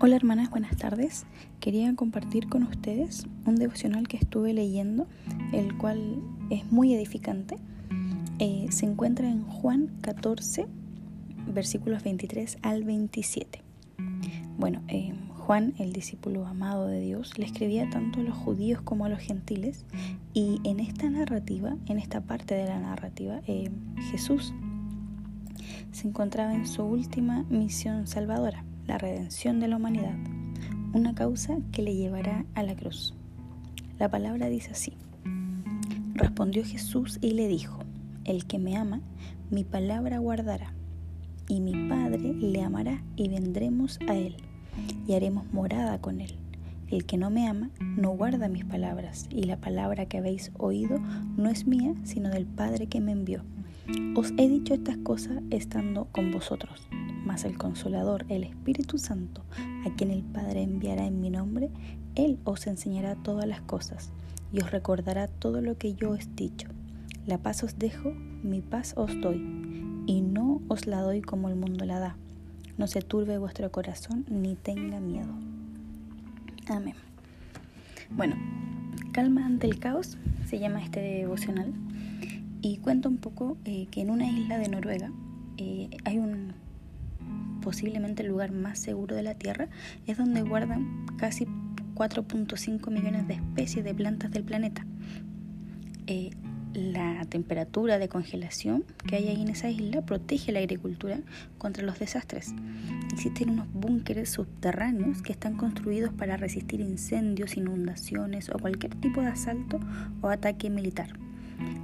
Hola hermanas, buenas tardes. Quería compartir con ustedes un devocional que estuve leyendo, el cual es muy edificante. Eh, se encuentra en Juan 14, versículos 23 al 27. Bueno, eh, Juan, el discípulo amado de Dios, le escribía tanto a los judíos como a los gentiles y en esta narrativa, en esta parte de la narrativa, eh, Jesús se encontraba en su última misión salvadora la redención de la humanidad, una causa que le llevará a la cruz. La palabra dice así. Respondió Jesús y le dijo, el que me ama, mi palabra guardará, y mi Padre le amará y vendremos a él, y haremos morada con él. El que no me ama no guarda mis palabras, y la palabra que habéis oído no es mía, sino del Padre que me envió. Os he dicho estas cosas estando con vosotros mas el Consolador, el Espíritu Santo, a quien el Padre enviará en mi nombre, Él os enseñará todas las cosas y os recordará todo lo que yo os he dicho. La paz os dejo, mi paz os doy, y no os la doy como el mundo la da. No se turbe vuestro corazón ni tenga miedo. Amén. Bueno, Calma ante el caos se llama este devocional y cuenta un poco eh, que en una isla de Noruega eh, hay un posiblemente el lugar más seguro de la Tierra, es donde guardan casi 4.5 millones de especies de plantas del planeta. Eh, la temperatura de congelación que hay ahí en esa isla protege la agricultura contra los desastres. Existen unos búnkeres subterráneos que están construidos para resistir incendios, inundaciones o cualquier tipo de asalto o ataque militar.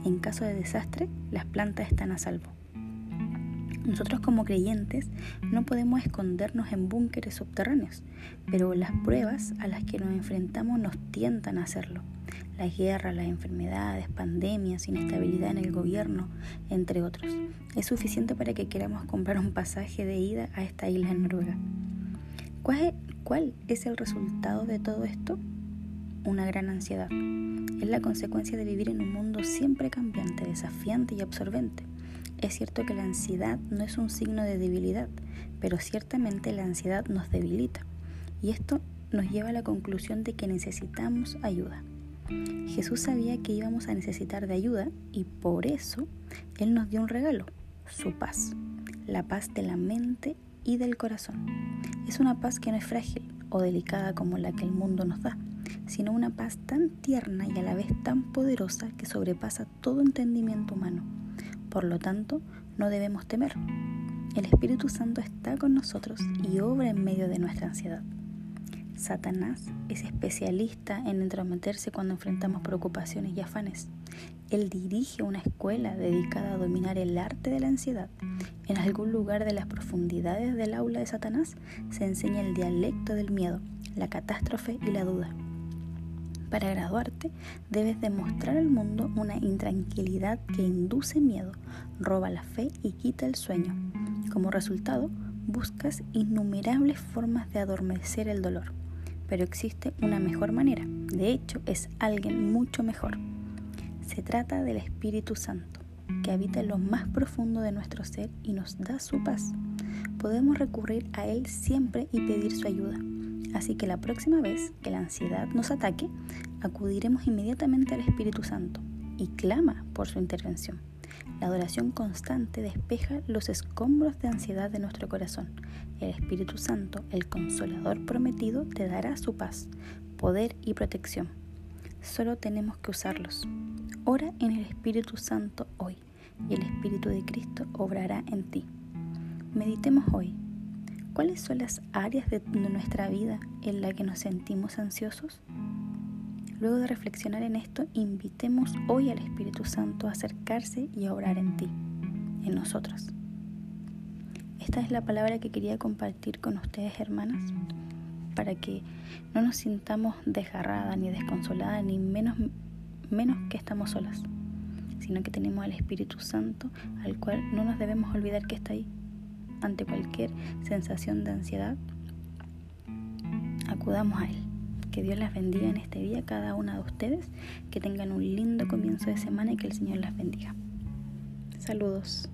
En caso de desastre, las plantas están a salvo. Nosotros como creyentes no podemos escondernos en búnkeres subterráneos, pero las pruebas a las que nos enfrentamos nos tientan a hacerlo. La guerra, las enfermedades, pandemias, inestabilidad en el gobierno, entre otros. Es suficiente para que queramos comprar un pasaje de ida a esta isla en Noruega. ¿Cuál ¿Cuál es el resultado de todo esto? Una gran ansiedad. Es la consecuencia de vivir en un mundo siempre cambiante, desafiante y absorbente. Es cierto que la ansiedad no es un signo de debilidad, pero ciertamente la ansiedad nos debilita. Y esto nos lleva a la conclusión de que necesitamos ayuda. Jesús sabía que íbamos a necesitar de ayuda y por eso Él nos dio un regalo, su paz, la paz de la mente y del corazón. Es una paz que no es frágil o delicada como la que el mundo nos da, sino una paz tan tierna y a la vez tan poderosa que sobrepasa todo entendimiento humano. Por lo tanto, no debemos temer. El Espíritu Santo está con nosotros y obra en medio de nuestra ansiedad. Satanás es especialista en entrometerse cuando enfrentamos preocupaciones y afanes. Él dirige una escuela dedicada a dominar el arte de la ansiedad. En algún lugar de las profundidades del aula de Satanás se enseña el dialecto del miedo, la catástrofe y la duda. Para graduarte, debes demostrar al mundo una intranquilidad que induce miedo, roba la fe y quita el sueño. Como resultado, buscas innumerables formas de adormecer el dolor. Pero existe una mejor manera. De hecho, es alguien mucho mejor. Se trata del Espíritu Santo, que habita en lo más profundo de nuestro ser y nos da su paz. Podemos recurrir a Él siempre y pedir su ayuda. Así que la próxima vez que la ansiedad nos ataque, acudiremos inmediatamente al Espíritu Santo y clama por su intervención. La adoración constante despeja los escombros de ansiedad de nuestro corazón. El Espíritu Santo, el consolador prometido, te dará su paz, poder y protección. Solo tenemos que usarlos. Ora en el Espíritu Santo hoy y el Espíritu de Cristo obrará en ti. Meditemos hoy ¿Cuáles son las áreas de nuestra vida en las que nos sentimos ansiosos? Luego de reflexionar en esto, invitemos hoy al Espíritu Santo a acercarse y a orar en ti, en nosotros. Esta es la palabra que quería compartir con ustedes, hermanas, para que no nos sintamos desgarradas ni desconsoladas, ni menos, menos que estamos solas, sino que tenemos al Espíritu Santo al cual no nos debemos olvidar que está ahí ante cualquier sensación de ansiedad, acudamos a Él. Que Dios las bendiga en este día, cada una de ustedes, que tengan un lindo comienzo de semana y que el Señor las bendiga. Saludos.